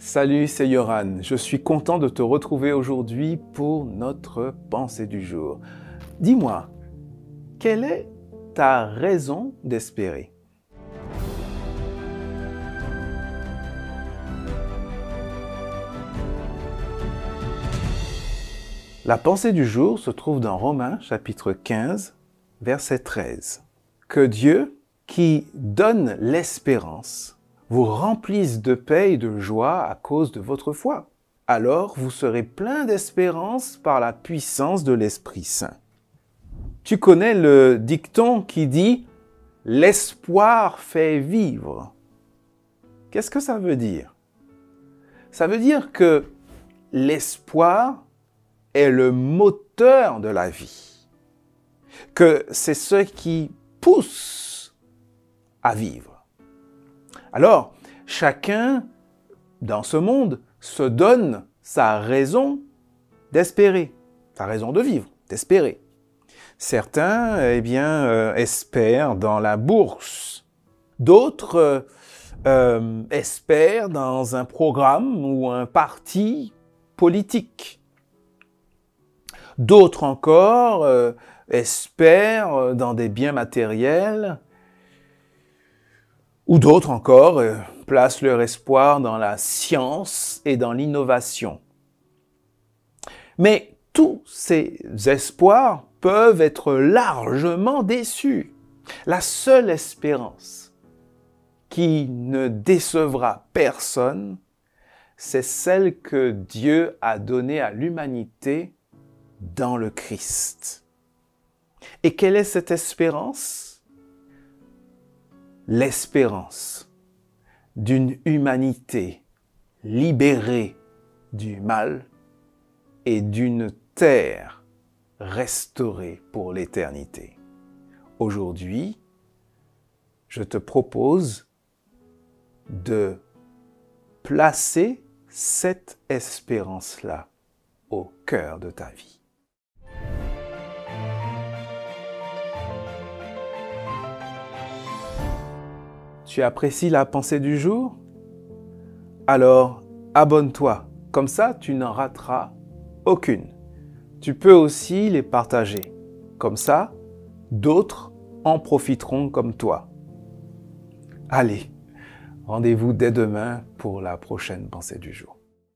Salut, c'est Yoran. Je suis content de te retrouver aujourd'hui pour notre pensée du jour. Dis-moi, quelle est ta raison d'espérer? La pensée du jour se trouve dans Romains chapitre 15, verset 13. Que Dieu, qui donne l'espérance, vous remplissent de paix et de joie à cause de votre foi. Alors vous serez plein d'espérance par la puissance de l'Esprit Saint. Tu connais le dicton qui dit ⁇ L'espoir fait vivre ⁇ Qu'est-ce que ça veut dire? Ça veut dire que l'espoir est le moteur de la vie, que c'est ce qui pousse à vivre. Alors, chacun dans ce monde se donne sa raison d'espérer, sa raison de vivre, d'espérer. Certains, eh euh, espèrent dans la bourse. D'autres euh, euh, espèrent dans un programme ou un parti politique. D'autres encore espèrent dans des biens matériels ou d'autres encore euh, placent leur espoir dans la science et dans l'innovation. Mais tous ces espoirs peuvent être largement déçus. La seule espérance qui ne décevra personne, c'est celle que Dieu a donnée à l'humanité dans le Christ. Et quelle est cette espérance? L'espérance d'une humanité libérée du mal et d'une terre restaurée pour l'éternité. Aujourd'hui, je te propose de placer cette espérance-là au cœur de ta vie. Tu apprécies la pensée du jour? Alors, abonne-toi. Comme ça, tu n'en rateras aucune. Tu peux aussi les partager. Comme ça, d'autres en profiteront comme toi. Allez, rendez-vous dès demain pour la prochaine pensée du jour.